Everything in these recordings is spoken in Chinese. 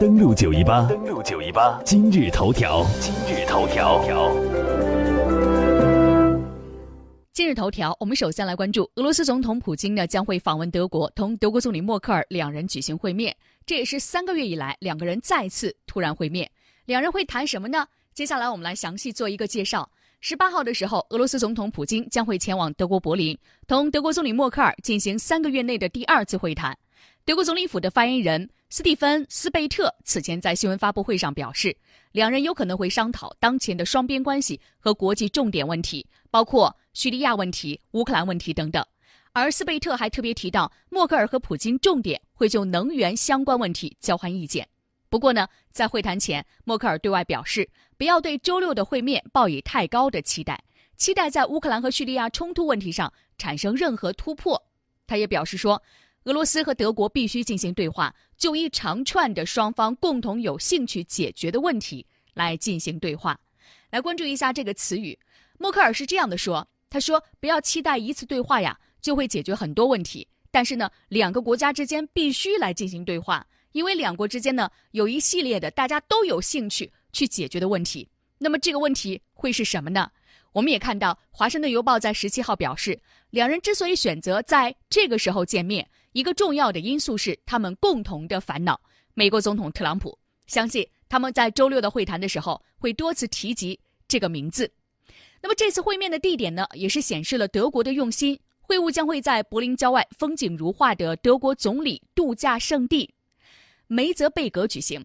登录九一八，登录九一八，今日头条，今日头条。今日头条，我们首先来关注俄罗斯总统普京呢将会访问德国，同德国总理默克尔两人举行会面，这也是三个月以来两个人再次突然会面。两人会谈什么呢？接下来我们来详细做一个介绍。十八号的时候，俄罗斯总统普京将会前往德国柏林，同德国总理默克尔进行三个月内的第二次会谈。德国总理府的发言人斯蒂芬斯贝特此前在新闻发布会上表示，两人有可能会商讨当前的双边关系和国际重点问题，包括。叙利亚问题、乌克兰问题等等，而斯贝特还特别提到，默克尔和普京重点会就能源相关问题交换意见。不过呢，在会谈前，默克尔对外表示，不要对周六的会面抱以太高的期待，期待在乌克兰和叙利亚冲突问题上产生任何突破。他也表示说，俄罗斯和德国必须进行对话，就一长串的双方共同有兴趣解决的问题来进行对话。来关注一下这个词语，默克尔是这样的说。他说：“不要期待一次对话呀就会解决很多问题，但是呢，两个国家之间必须来进行对话，因为两国之间呢有一系列的大家都有兴趣去解决的问题。那么这个问题会是什么呢？我们也看到《华盛顿邮报》在十七号表示，两人之所以选择在这个时候见面，一个重要的因素是他们共同的烦恼。美国总统特朗普相信他们在周六的会谈的时候会多次提及这个名字。”那么这次会面的地点呢，也是显示了德国的用心。会晤将会在柏林郊外风景如画的德国总理度假胜地梅泽贝格举行。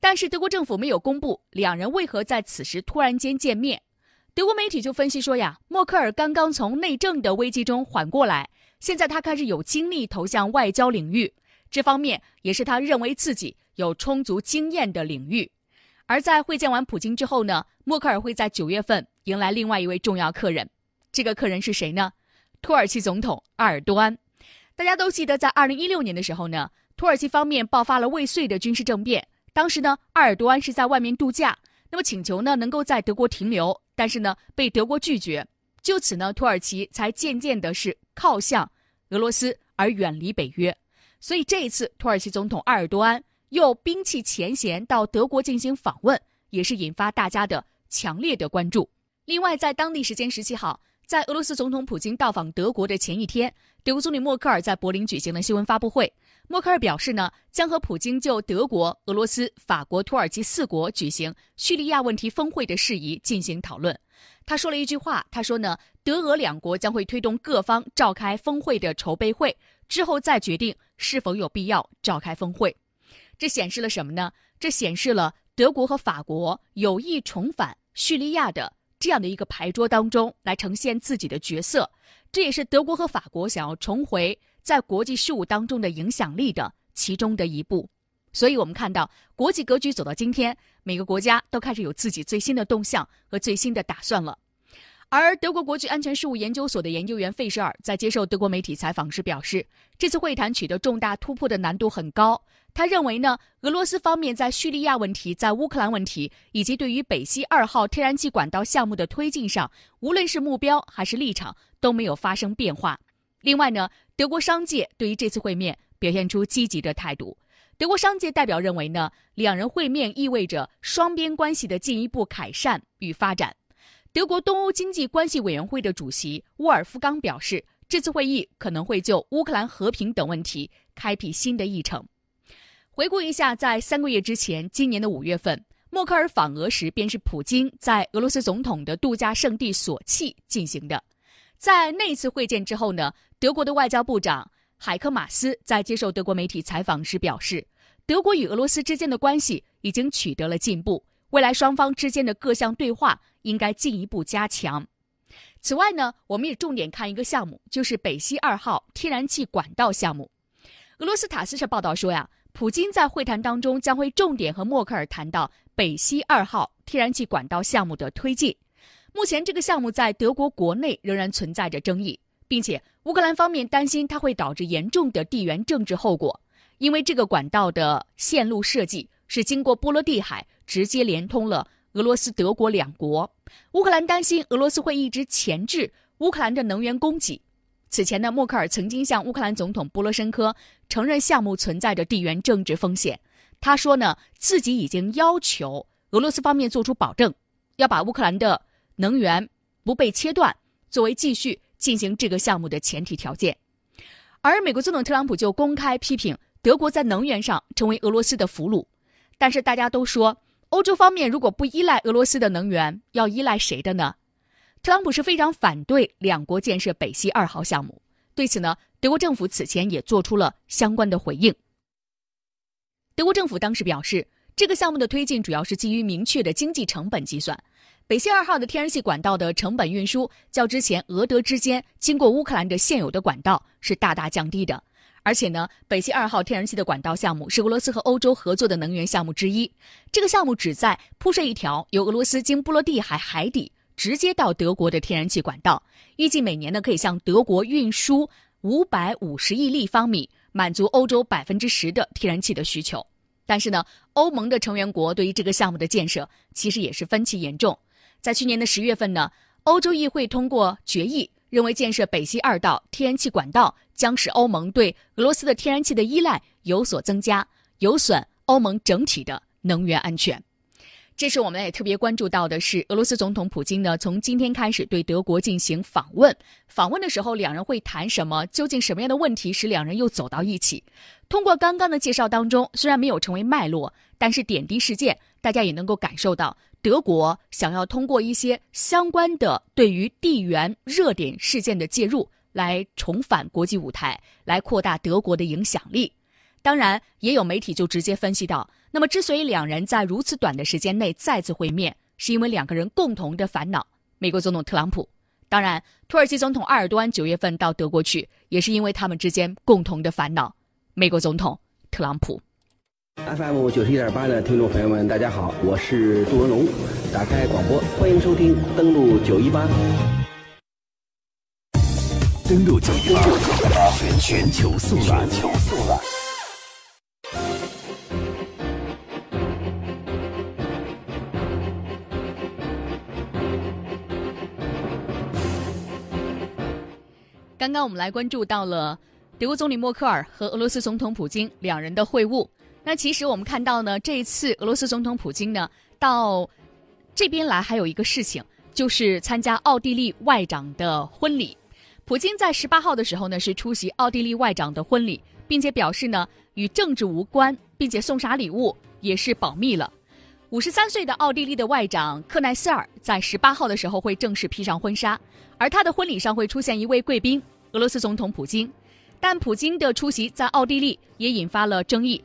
但是德国政府没有公布两人为何在此时突然间见面。德国媒体就分析说呀，默克尔刚刚从内政的危机中缓过来，现在他开始有精力投向外交领域，这方面也是他认为自己有充足经验的领域。而在会见完普京之后呢，默克尔会在九月份。迎来另外一位重要客人，这个客人是谁呢？土耳其总统埃尔多安。大家都记得，在二零一六年的时候呢，土耳其方面爆发了未遂的军事政变。当时呢，埃尔多安是在外面度假，那么请求呢能够在德国停留，但是呢被德国拒绝。就此呢，土耳其才渐渐的是靠向俄罗斯而远离北约。所以这一次，土耳其总统埃尔多安又兵弃前嫌到德国进行访问，也是引发大家的强烈的关注。另外，在当地时间十七号，在俄罗斯总统普京到访德国的前一天，德国总理默克尔在柏林举行了新闻发布会。默克尔表示呢，将和普京就德国、俄罗斯、法国、土耳其四国举行叙利亚问题峰会的事宜进行讨论。他说了一句话，他说呢，德俄两国将会推动各方召开峰会的筹备会，之后再决定是否有必要召开峰会。这显示了什么呢？这显示了德国和法国有意重返叙利亚的。这样的一个牌桌当中来呈现自己的角色，这也是德国和法国想要重回在国际事务当中的影响力的其中的一步。所以，我们看到国际格局走到今天，每个国家都开始有自己最新的动向和最新的打算了。而德国国际安全事务研究所的研究员费舍尔在接受德国媒体采访时表示，这次会谈取得重大突破的难度很高。他认为呢，俄罗斯方面在叙利亚问题、在乌克兰问题以及对于北溪二号天然气管道项目的推进上，无论是目标还是立场都没有发生变化。另外呢，德国商界对于这次会面表现出积极的态度。德国商界代表认为呢，两人会面意味着双边关系的进一步改善与发展。德国东欧经济关系委员会的主席沃尔夫冈表示，这次会议可能会就乌克兰和平等问题开辟新的议程。回顾一下，在三个月之前，今年的五月份，默克尔访俄时，便是普京在俄罗斯总统的度假胜地索契进行的。在那次会见之后呢，德国的外交部长海克马斯在接受德国媒体采访时表示，德国与俄罗斯之间的关系已经取得了进步。未来双方之间的各项对话应该进一步加强。此外呢，我们也重点看一个项目，就是北溪二号天然气管道项目。俄罗斯塔斯社报道说呀，普京在会谈当中将会重点和默克尔谈到北溪二号天然气管道项目的推进。目前这个项目在德国国内仍然存在着争议，并且乌克兰方面担心它会导致严重的地缘政治后果，因为这个管道的线路设计是经过波罗的海。直接连通了俄罗斯、德国两国。乌克兰担心俄罗斯会一直钳制乌克兰的能源供给。此前呢，默克尔曾经向乌克兰总统波罗申科承认项目存在着地缘政治风险。他说呢，自己已经要求俄罗斯方面做出保证，要把乌克兰的能源不被切断作为继续进行这个项目的前提条件。而美国总统特朗普就公开批评德国在能源上成为俄罗斯的俘虏。但是大家都说，欧洲方面如果不依赖俄罗斯的能源，要依赖谁的呢？特朗普是非常反对两国建设北溪二号项目。对此呢，德国政府此前也做出了相关的回应。德国政府当时表示，这个项目的推进主要是基于明确的经济成本计算。北溪二号的天然气管道的成本运输较之前俄德之间经过乌克兰的现有的管道是大大降低的。而且呢，北溪二号天然气的管道项目是俄罗斯和欧洲合作的能源项目之一。这个项目旨在铺设一条由俄罗斯经波罗的海海底直接到德国的天然气管道，预计每年呢可以向德国运输五百五十亿立方米，满足欧洲百分之十的天然气的需求。但是呢，欧盟的成员国对于这个项目的建设其实也是分歧严重。在去年的十月份呢，欧洲议会通过决议。认为建设北溪二道天然气管道将使欧盟对俄罗斯的天然气的依赖有所增加，有损欧盟整体的能源安全。这是我们也特别关注到的是，俄罗斯总统普京呢，从今天开始对德国进行访问。访问的时候，两人会谈什么？究竟什么样的问题使两人又走到一起？通过刚刚的介绍当中，虽然没有成为脉络，但是点滴事件，大家也能够感受到。德国想要通过一些相关的对于地缘热点事件的介入，来重返国际舞台，来扩大德国的影响力。当然，也有媒体就直接分析到，那么之所以两人在如此短的时间内再次会面，是因为两个人共同的烦恼。美国总统特朗普，当然，土耳其总统埃尔多安九月份到德国去，也是因为他们之间共同的烦恼。美国总统特朗普。FM 九十一点八的听众朋友们，大家好，我是杜文龙。打开广播，欢迎收听登录九一八。登录九一八，全球速览。刚刚我们来关注到了德国总理默克尔和俄罗斯总统普京两人的会晤。那其实我们看到呢，这一次俄罗斯总统普京呢到这边来，还有一个事情，就是参加奥地利外长的婚礼。普京在十八号的时候呢是出席奥地利外长的婚礼，并且表示呢与政治无关，并且送啥礼物也是保密了。五十三岁的奥地利的外长克奈斯尔在十八号的时候会正式披上婚纱，而他的婚礼上会出现一位贵宾——俄罗斯总统普京。但普京的出席在奥地利也引发了争议。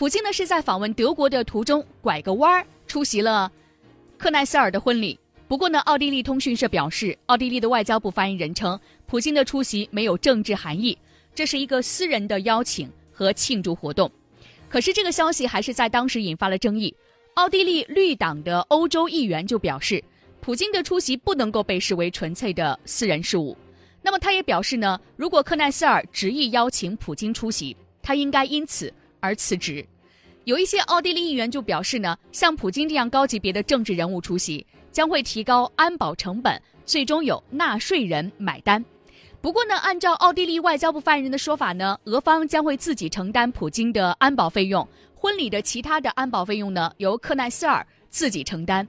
普京呢是在访问德国的途中拐个弯儿出席了克奈斯尔的婚礼。不过呢，奥地利通讯社表示，奥地利的外交部发言人称，普京的出席没有政治含义，这是一个私人的邀请和庆祝活动。可是这个消息还是在当时引发了争议。奥地利绿党的欧洲议员就表示，普京的出席不能够被视为纯粹的私人事务。那么他也表示呢，如果克奈斯尔执意邀请普京出席，他应该因此。而辞职，有一些奥地利议员就表示呢，像普京这样高级别的政治人物出席，将会提高安保成本，最终有纳税人买单。不过呢，按照奥地利外交部发言人的说法呢，俄方将会自己承担普京的安保费用，婚礼的其他的安保费用呢，由克奈斯尔自己承担。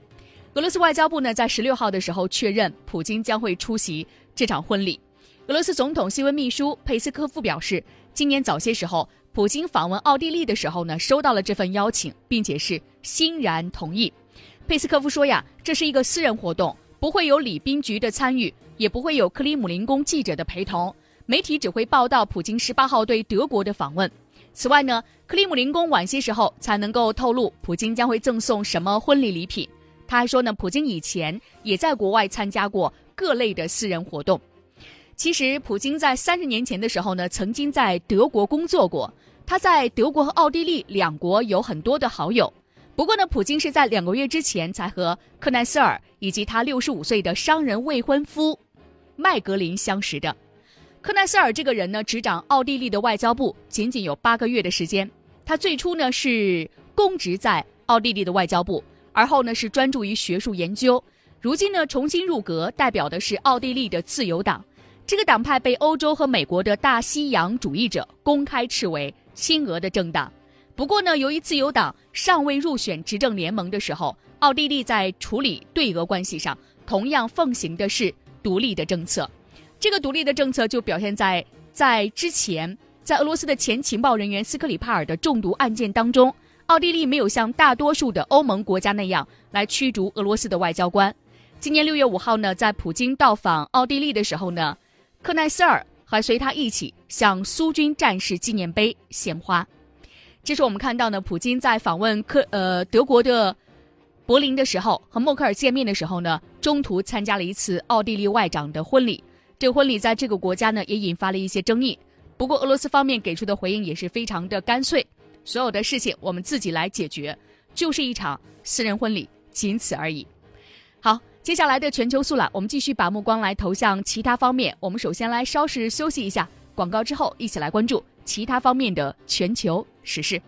俄罗斯外交部呢，在十六号的时候确认，普京将会出席这场婚礼。俄罗斯总统新闻秘书佩斯科夫表示，今年早些时候。普京访问奥地利的时候呢，收到了这份邀请，并且是欣然同意。佩斯科夫说呀，这是一个私人活动，不会有礼宾局的参与，也不会有克里姆林宫记者的陪同，媒体只会报道普京十八号对德国的访问。此外呢，克里姆林宫晚些时候才能够透露普京将会赠送什么婚礼礼品。他还说呢，普京以前也在国外参加过各类的私人活动。其实，普京在三十年前的时候呢，曾经在德国工作过。他在德国和奥地利两国有很多的好友。不过呢，普京是在两个月之前才和克奈斯尔以及他六十五岁的商人未婚夫麦格林相识的。克奈斯尔这个人呢，执掌奥地利的外交部仅仅有八个月的时间。他最初呢是公职在奥地利的外交部，而后呢是专注于学术研究。如今呢重新入阁，代表的是奥地利的自由党。这个党派被欧洲和美国的大西洋主义者公开斥为亲俄的政党。不过呢，由于自由党尚未入选执政联盟的时候，奥地利在处理对俄关系上同样奉行的是独立的政策。这个独立的政策就表现在在之前，在俄罗斯的前情报人员斯克里帕尔的中毒案件当中，奥地利没有像大多数的欧盟国家那样来驱逐俄罗斯的外交官。今年六月五号呢，在普京到访奥地利的时候呢，克奈斯尔还随他一起向苏军战士纪念碑献花。这是我们看到呢，普京在访问克呃德国的柏林的时候，和默克尔见面的时候呢，中途参加了一次奥地利外长的婚礼。这个婚礼在这个国家呢，也引发了一些争议。不过俄罗斯方面给出的回应也是非常的干脆，所有的事情我们自己来解决，就是一场私人婚礼，仅此而已。好，接下来的全球速览，我们继续把目光来投向其他方面。我们首先来稍事休息一下，广告之后一起来关注。其他方面的全球时事。